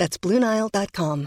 That's BlueNile.com.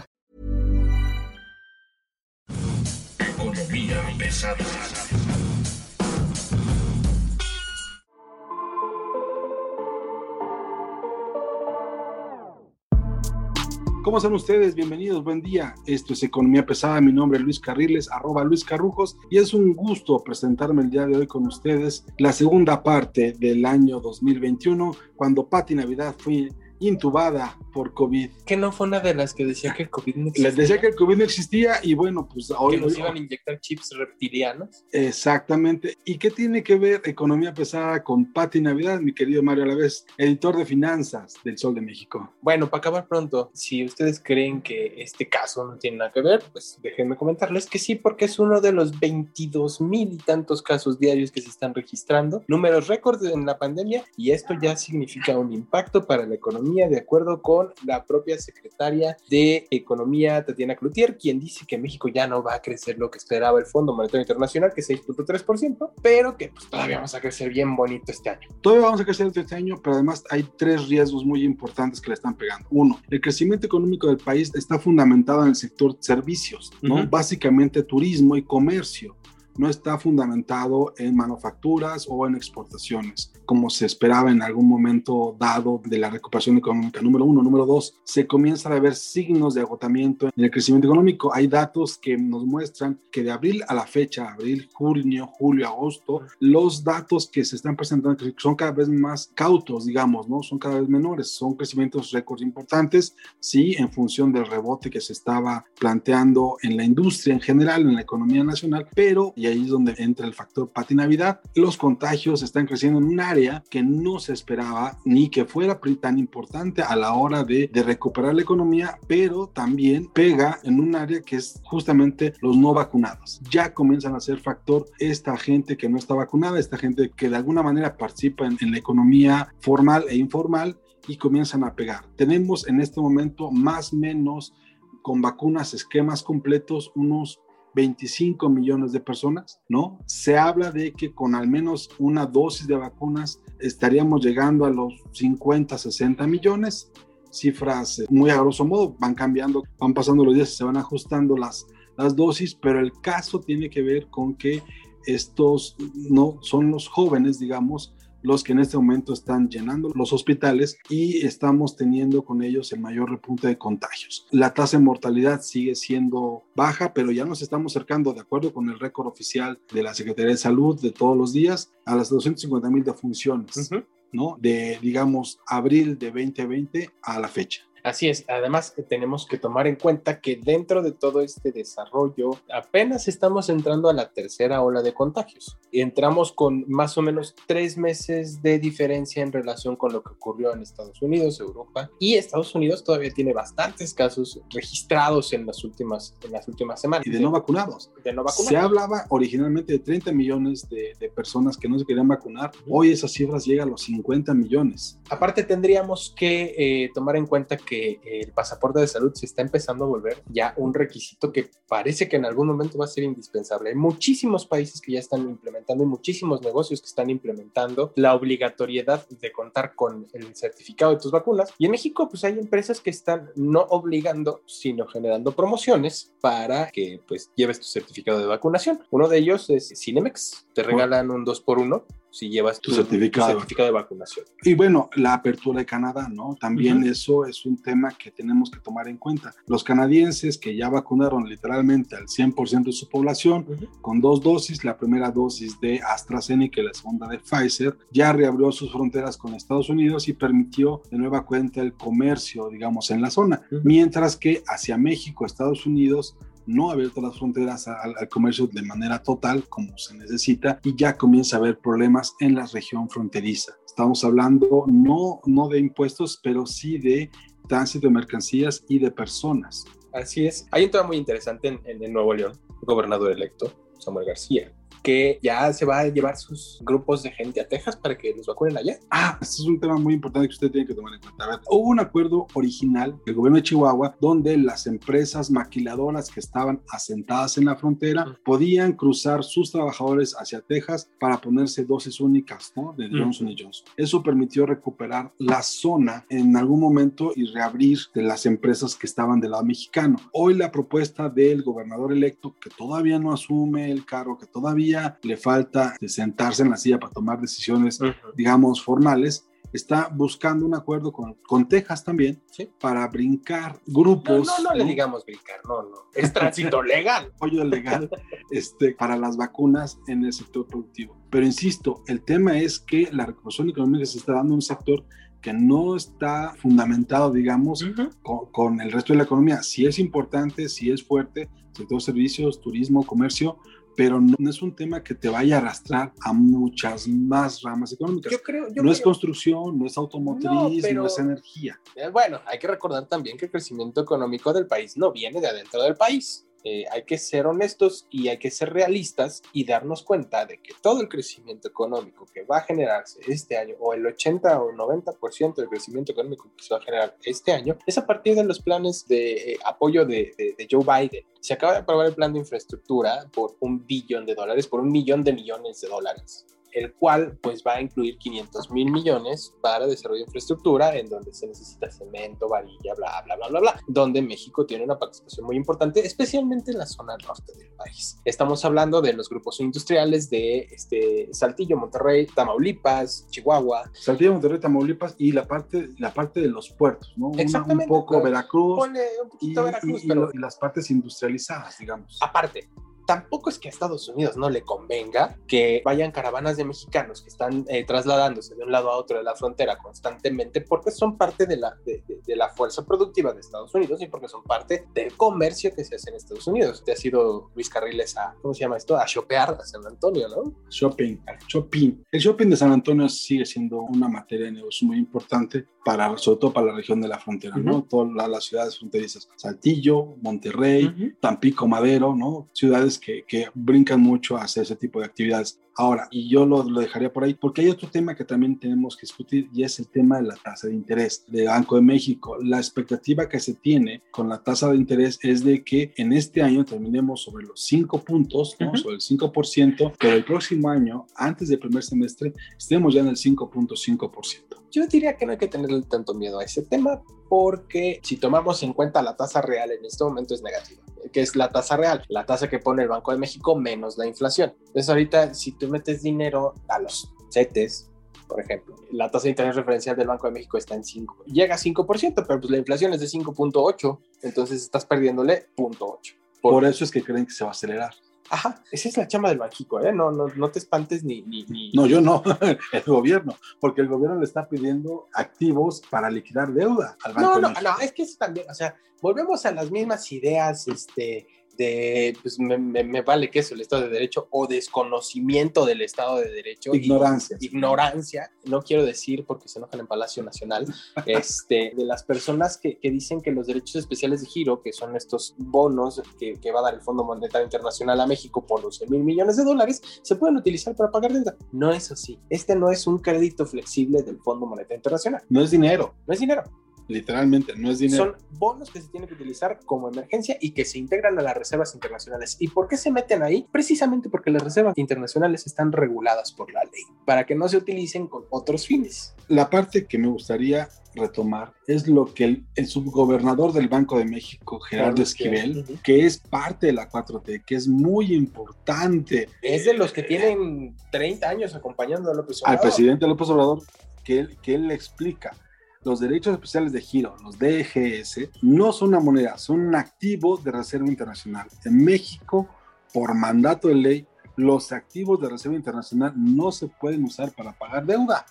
¿Cómo están ustedes? Bienvenidos, buen día. Esto es Economía Pesada. Mi nombre es Luis Carriles, arroba Luis Carrujos, y es un gusto presentarme el día de hoy con ustedes la segunda parte del año 2021, cuando Pati Navidad fue intubada por COVID. Que no fue una de las que decía que el COVID no existía. Les decía que el COVID no existía y bueno, pues hoy... que nos hoy- iban a inyectar chips reptilianos. Exactamente. ¿Y qué tiene que ver Economía Pesada con Pati Navidad, mi querido Mario Alavés, editor de finanzas del Sol de México? Bueno, para acabar pronto, si ustedes creen que este caso no tiene nada que ver, pues déjenme comentarles que sí, porque es uno de los 22 mil y tantos casos diarios que se están registrando, números récord en la pandemia, y esto ya significa un impacto para la economía, de acuerdo con la propia secretaria de Economía, Tatiana Cloutier, quien dice que México ya no va a crecer lo que esperaba el Fondo Monetario Internacional, que es 6.3%, pero que pues, todavía vamos a crecer bien bonito este año. Todavía vamos a crecer este año, pero además hay tres riesgos muy importantes que le están pegando. Uno, el crecimiento económico del país está fundamentado en el sector servicios, ¿no? Ujú. Básicamente turismo y comercio. No está fundamentado en manufacturas o en exportaciones, como se esperaba en algún momento dado de la recuperación económica. Número uno. Número dos, se comienzan a ver signos de agotamiento en el crecimiento económico. Hay datos que nos muestran que de abril a la fecha, abril, junio, julio, agosto, los datos que se están presentando son cada vez más cautos, digamos, ¿no? Son cada vez menores, son crecimientos récords importantes, sí, en función del rebote que se estaba planteando en la industria en general, en la economía nacional, pero, y ahí es donde entra el factor patinavidad, los contagios están creciendo en un área que no se esperaba ni que fuera tan importante a la hora de, de recuperar la economía, pero también pega en un área que es justamente los no vacunados. Ya comienzan a ser factor esta gente que no está vacunada, esta gente que de alguna manera participa en, en la economía formal e informal y comienzan a pegar. Tenemos en este momento más o menos con vacunas, esquemas completos, unos 25 millones de personas, ¿no? Se habla de que con al menos una dosis de vacunas estaríamos llegando a los 50, 60 millones. Cifras eh, muy a grosso modo, van cambiando, van pasando los días se van ajustando las, las dosis, pero el caso tiene que ver con que estos no son los jóvenes, digamos, los que en este momento están llenando los hospitales y estamos teniendo con ellos el mayor repunte de contagios. La tasa de mortalidad sigue siendo baja, pero ya nos estamos acercando, de acuerdo con el récord oficial de la Secretaría de Salud de todos los días, a las 250 mil defunciones. ¿no? De, digamos, abril de 2020 a la fecha. Así es, además tenemos que tomar en cuenta que dentro de todo este desarrollo apenas estamos entrando a la tercera ola de contagios. Entramos con más o menos tres meses de diferencia en relación con lo que ocurrió en Estados Unidos, Europa y Estados Unidos todavía tiene bastantes casos registrados en las últimas, en las últimas semanas. Y de no vacunados. De no Se vacunados. hablaba originalmente de 30 millones de, de personas que no se querían vacunar. Hoy esas cifras llegan a los 50 millones. Aparte tendríamos que eh, tomar en cuenta que el pasaporte de salud se está empezando a volver ya un requisito que parece que en algún momento va a ser indispensable. Hay muchísimos países que ya están implementando y muchísimos negocios que están implementando la obligatoriedad de contar con el certificado de tus vacunas. Y en México pues hay empresas que están no obligando, sino generando promociones para que pues lleves tu certificado de vacunación. Uno de ellos es Cinemex. Te regalan un 2 por 1 si llevas Tu certificado. certificado de vacunación. Y bueno, la apertura de Canadá, ¿no? También eso es un tema que tenemos que tomar en cuenta. Los canadienses que ya vacunaron literalmente al 100% de su población con dos dosis, la primera dosis de AstraZeneca y la segunda de Pfizer, ya reabrió sus fronteras con Estados Unidos y permitió de nueva cuenta el comercio, digamos, en la zona. Mientras que hacia México, Estados Unidos, no abierto las fronteras al, comercio de manera total como se necesita y ya comienza a haber problemas en la región fronteriza. Estamos hablando no, no de impuestos, pero sí de tránsito de mercancías y de personas. Así es. Hay un muy interesante en, Nuevo León, gobernador electo, Samuel García, que ya se va a llevar sus grupos de gente a Texas para que los vacunen allá. Ah, este es un tema muy importante que usted tiene que tomar en cuenta. A ver, hubo un acuerdo original del gobierno de Chihuahua donde las empresas maquiladoras que estaban asentadas en la frontera mm. podían cruzar sus trabajadores hacia Texas para ponerse dosis únicas ¿no? de Johnson mm. Johnson. Eso permitió recuperar la zona en algún momento y reabrir de las empresas que estaban del lado mexicano. Hoy la propuesta del gobernador electo, que todavía no asume el cargo, que todavía le falta sentarse en la silla para tomar decisiones, digamos, formales, está buscando un acuerdo con, con Texas también para brincar grupos. No, no, no, le digamos brincar, no, no. Es tránsito legal. Apoyo legal este, para las vacunas en el sector productivo. Pero insisto, el tema es que la recuperación económica se está dando en un sector que no está fundamentado, digamos, con, con, el resto de la economía. Sí es importante, sí es fuerte, sector servicios, turismo, comercio, pero no, es un tema que te vaya a arrastrar a muchas más ramas económicas. Yo creo, no es construcción, no es automotriz, no, es energía. Eh, bueno, hay que recordar también que el crecimiento económico del país no viene de adentro del país. Eh, hay que ser honestos y hay que ser realistas y darnos cuenta de que todo el crecimiento económico que va a generarse este año, o el 80 o 90% del crecimiento económico que se va a generar este año, es a partir de los planes de eh, apoyo de, de, Joe Biden. Se acaba de aprobar el plan de infraestructura por un billón de dólares, por un millón de millones de dólares el cual pues va a incluir 500 mil millones para desarrollo de infraestructura, en donde se necesita cemento, varilla, bla, bla, bla, bla, bla, donde México tiene una participación muy importante, especialmente en la zona norte del país. Estamos hablando de los grupos industriales de este, Saltillo, Monterrey, Tamaulipas, Chihuahua. Saltillo, Monterrey, Tamaulipas y la parte, la parte de los puertos, ¿no? Exactamente. un poco Veracruz. Pone un poquito y, Veracruz, y, pero... y las partes industrializadas, digamos. Aparte, tampoco es que a Estados Unidos no le convenga que vayan caravanas de mexicanos que están eh, trasladándose de un lado a otro de la frontera constantemente porque son parte de la, de, de, de, la fuerza productiva de Estados Unidos y porque son parte del comercio que se hace en Estados Unidos. Te ha sido Luis Carriles a, ¿cómo se llama esto? A shopear a San Antonio, ¿no? Shopping, shopping. El shopping de San Antonio sigue siendo una materia de negocio muy importante para, sobre todo para la región de la frontera, uh -huh. ¿no? Todas la, las ciudades fronterizas, Saltillo, Monterrey, uh -huh. Tampico, Madero, ¿no? Ciudades que, que, brincan mucho a hacer ese tipo de actividades. Ahora, y yo lo, lo, dejaría por ahí, porque hay otro tema que también tenemos que discutir y es el tema de la tasa de interés de Banco de México. La expectativa que se tiene con la tasa de interés es de que en este año terminemos sobre los 5 puntos, ¿no? uh -huh. sobre el 5%, pero el próximo año, antes del primer semestre, estemos ya en el 5.5%. Yo diría que no hay que tenerle tanto miedo a ese tema porque si tomamos en cuenta la tasa real en este momento es negativa que es la tasa real, la tasa que pone el Banco de México menos la inflación. Entonces ahorita si tú metes dinero a los CETES, por ejemplo, la tasa de interés referencial del Banco de México está en 5, llega a 5%, pero pues la inflación es de 5.8, entonces estás perdiéndole 0.8. Por, por eso es que creen que se va a acelerar. Ajá, esa es la chama del Banjico, ¿eh? No, no, no te espantes ni, ni, ni, No, yo no, el gobierno, porque el gobierno le está pidiendo activos para liquidar deuda al Banco No, no, no, es que eso también, o sea, volvemos a las mismas ideas, este, de, pues me, me, me, vale que eso, el Estado de Derecho o desconocimiento del Estado de Derecho. Ignorancia. Y, ignorancia, no quiero decir porque se enojan en Palacio Nacional, este, de las personas que, que, dicen que los derechos especiales de giro, que son estos bonos que, que va a dar el Fondo Monetario Internacional a México por 12 mil millones de dólares, se pueden utilizar para pagar deuda. No es así. Este no es un crédito flexible del Fondo Monetario Internacional. No es dinero. No es dinero literalmente, no es dinero. Son bonos que se tienen que utilizar como emergencia y que se integran a las reservas internacionales. ¿Y por qué se meten ahí? Precisamente porque las reservas internacionales están reguladas por la ley, para que no se utilicen con otros fines. La parte que me gustaría retomar es lo que el, el subgobernador del Banco de México, Gerardo Esquivel, uh -huh. que es parte de la 4T, que es muy importante. Es de los que tienen 30 años acompañando a López Obrador. Al presidente López Obrador, que él, que él le explica los derechos especiales de giro, los DGS, no son una moneda, son un activo de reserva internacional. En México, por mandato de ley, los activos de reserva internacional no se pueden usar para pagar deuda.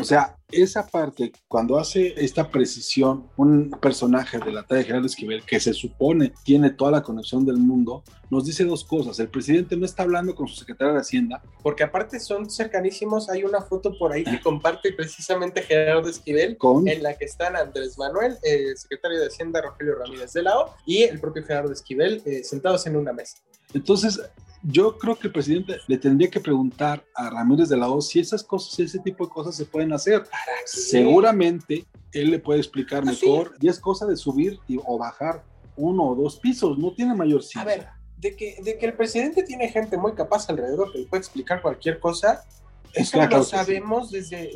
O sea, esa parte, cuando hace esta precisión, un personaje de la talla de Gerardo Esquivel, que se supone tiene toda la conexión del mundo, nos dice dos cosas. El presidente no está hablando con su secretario de Hacienda. Porque aparte son cercanísimos, hay una foto por ahí que comparte precisamente Gerardo Esquivel, Con- en la que están Andrés Manuel, eh, secretario de Hacienda Rogelio Ramírez de la O, y el propio Gerardo Esquivel eh, sentados en una mesa. Entonces, yo creo que el presidente le tendría que preguntar a Ramírez de la O si esas cosas, si ese tipo de cosas se pueden hacer. Seguramente él le puede explicar Ah, mejor y es cosa de subir y- o bajar uno o dos pisos, no tiene mayor A ciencia. ver, de que, de que el presidente tiene gente muy capaz alrededor que le puede explicar cualquier cosa, eso Claro, lo que sí. sabemos desde...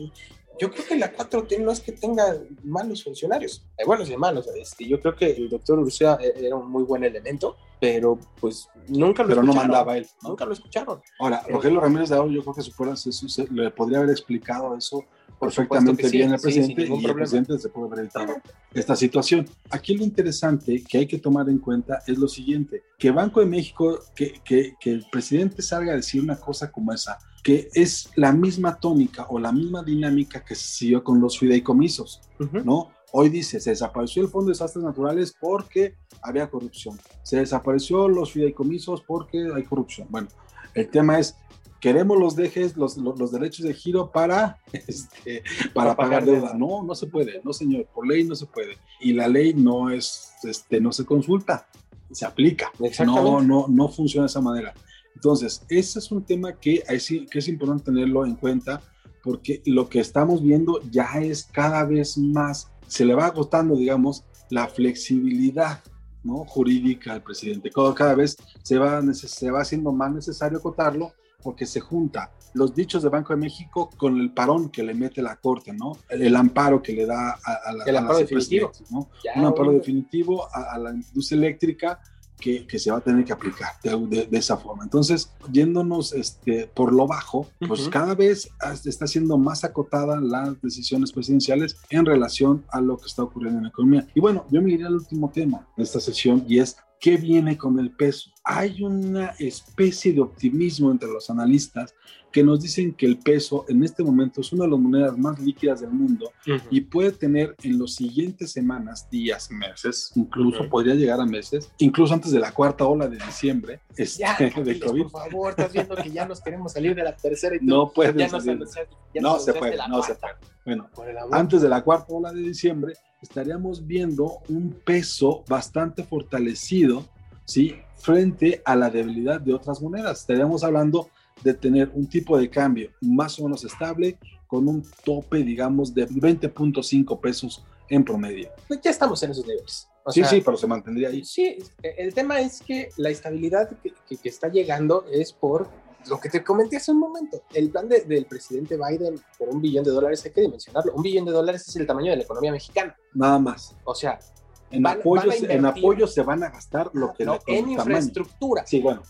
Yo creo que la 4T no es que tenga malos funcionarios, hay buenos y malos. Este, yo creo que el doctor Ursula era un muy buen elemento, pero pues nunca lo Pero no escucharon. mandaba él. ¿no? Nunca lo escucharon. Ahora, Eh, Rogelio Ramírez de la O, yo creo que supera, se- se- le podría haber explicado eso perfectamente sí, bien al sí, sin presidente ningún y el problema. presidente se puede haber evitado esta situación. Aquí lo interesante que hay que tomar en cuenta es lo siguiente, que Banco de México, que, que, que el presidente salga a decir una cosa como esa, que es la misma tónica o la misma dinámica que se siguió con los fideicomisos, ¿no? Hoy dice, se desapareció el Fondo de Desastres Naturales porque había corrupción. Se desapareció los fideicomisos porque hay corrupción. Bueno, el tema es, queremos los dejes, los, los, los derechos de giro para, este, para, Para pagar deuda. deuda. No, no se puede, no señor, por ley no se puede. Y la ley no es, este, no se consulta, se aplica. No, no, no funciona de esa manera. Entonces, ese es un tema que, sí- que es importante tenerlo en cuenta porque lo que estamos viendo ya es cada vez más, se le va agotando, digamos, la flexibilidad ¿no? jurídica al presidente. Cada, vez se va, se va haciendo más necesario acotarlo porque se junta los dichos de Banco de México con el parón que le mete la Corte, ¿no? El, el amparo que le da a, a la, El a amparo empresas definitivo. ¿no? Ya, un amparo ahorita- definitivo a, a la industria eléctrica que, que se va a tener que aplicar de, de- de esa forma. Entonces, yéndonos este, por lo bajo, pues cada vez está siendo más acotada las decisiones presidenciales en relación a lo que está ocurriendo en la economía. Y bueno, yo me iría al último tema de esta sesión y es ¿qué viene con el peso? Hay una especie de optimismo entre los analistas que nos dicen que el peso en este momento es una de las monedas más líquidas del mundo Ujú. y puede tener en las siguientes semanas, días, meses, incluso podría llegar a meses, incluso antes de la cuarta ola de diciembre este, Ya, de Capiles, COVID. por favor, estás viendo que ya nos queremos salir de la tercera y tú No puede ya nos salir. anunciaste, ya No nos se puede, no se cuarta. puede. Bueno, antes de la cuarta ola de diciembre estaríamos viendo un peso bastante fortalecido, ¿sí? Frente a la debilidad de otras monedas. Estaríamos hablando de tener un tipo de cambio más o menos estable con un tope, digamos, de 20.5 pesos en promedio. Pues ya estamos en esos niveles. O sí, sea, sí, pero se mantendría ahí. Sí, el tema es que la estabilidad que, que- que está llegando es por lo que te comenté hace un momento. El plan de- del presidente Biden por un billón de dólares, hay que dimensionarlo. Un billón de dólares es el tamaño de la economía mexicana. Nada más. O sea, En, Van- apoyos, van a en apoyos se van a gastar lo que no, en el tamaño. infraestructura. Sí, bueno.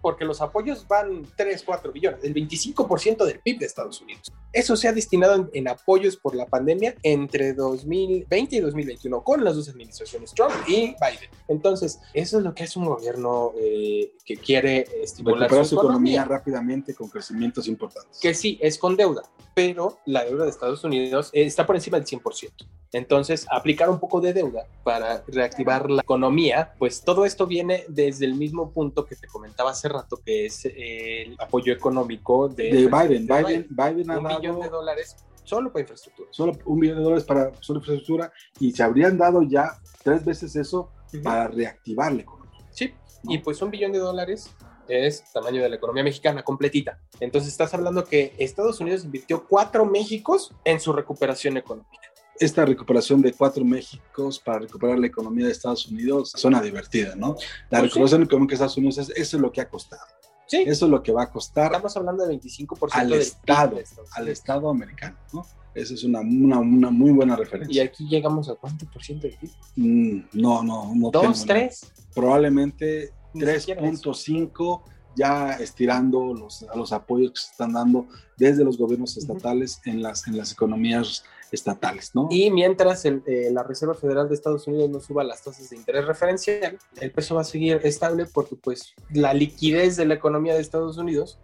porque los apoyos van 3, 4 billones, el 25% del PIB de Estados Unidos. Eso se ha destinado en, en apoyos por la pandemia entre 2020 y 2021 con las dos administraciones Trump y Biden. Entonces, eso es lo que hace un gobierno eh, que quiere estimular Recuperar su su economía economía. rápidamente con crecimientos importantes. Que sí, es con deuda, pero la deuda de Estados Unidos eh, está por encima del 100%. Entonces, aplicar un poco de deuda para reactivar la economía, pues todo esto viene desde el mismo punto que te comentaba hace rato, que es eh, el apoyo económico de, de Biden. de Biden, Biden ha Un billón de dado dólares solo para infraestructura. solo un billón de dólares para solo infraestructura y se habrían dado ya tres veces eso para reactivar la economía. Sí, y pues un billón de dólares es tamaño de la economía mexicana completita. Entonces estás hablando que Estados Unidos invirtió cuatro Méxicos en su recuperación económica. Esta recuperación de cuatro Méxicos para recuperar la economía de Estados Unidos suena divertida, ¿no? La Pues sí. recuperación económica de Estados Unidos, es- eso es lo que ha costado. Sí, Eso es lo que va a costar estamos hablando de 25% al del Estado, de al. Estado americano, ¿no? Esa es una, una, una muy buena Y referencia. aquí llegamos a cuánto por ciento PIB? Mm, no, no, no. ¿Dos, tengo tres? Probablemente siquiera eso. 3.5 ya estirando los, a los apoyos que se están dando desde los gobiernos estatales en, las, en las economías estatales, ¿no? Y mientras el, eh, la Reserva Federal de Estados Unidos no suba las tasas de interés referencial, el peso va a seguir estable porque pues la liquidez de la economía de Estados Unidos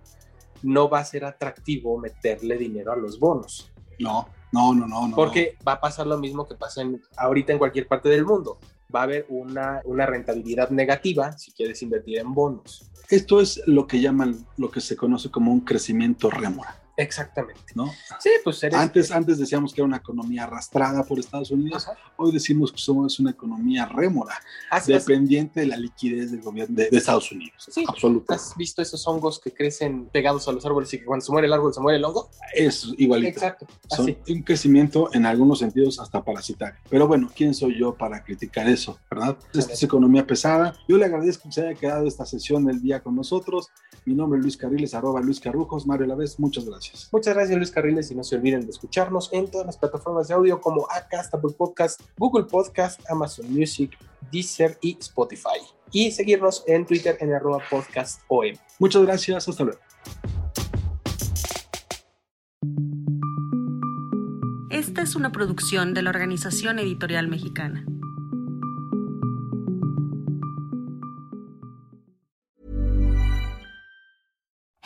no va a ser atractivo meterle dinero a los bonos. No, no, no, no. no Porque va a pasar lo mismo que pasa en, ahorita en cualquier parte del mundo. Va a haber una, una rentabilidad negativa si quieres invertir en bonos. Esto es lo que llaman, lo que se conoce como un crecimiento rémora. Exactamente. ¿no? Sí, pues eres... Antes, antes decíamos que era una economía arrastrada por Estados Unidos, Ajá. hoy decimos que somos una economía rémora, ¿Has, has- dependiente de la liquidez del gobierno de, de Estados Unidos. Sí. Absoluto. has visto esos hongos que crecen pegados a los árboles y que cuando se muere el árbol se muere el hongo? Es igualito. Exacto. Son un crecimiento en algunos sentidos hasta parasitario. Pero bueno, ¿quién soy yo para criticar eso? ¿Verdad? Esta es economía pesada. Yo le agradezco que se haya quedado esta sesión del día con nosotros. Mi nombre es Luis Carriles, arroba Luis Carrujos. Mario Lavés, muchas gracias. Muchas gracias, Luis Carriles, y no se olviden de escucharnos en todas las plataformas de audio como Acast, Apple Podcast, Google Podcast, Amazon Music, Deezer y Spotify. Y seguirnos en Twitter en arroba podcast OM. Muchas gracias. Hasta luego. Esta es una producción de la Organización Editorial Mexicana.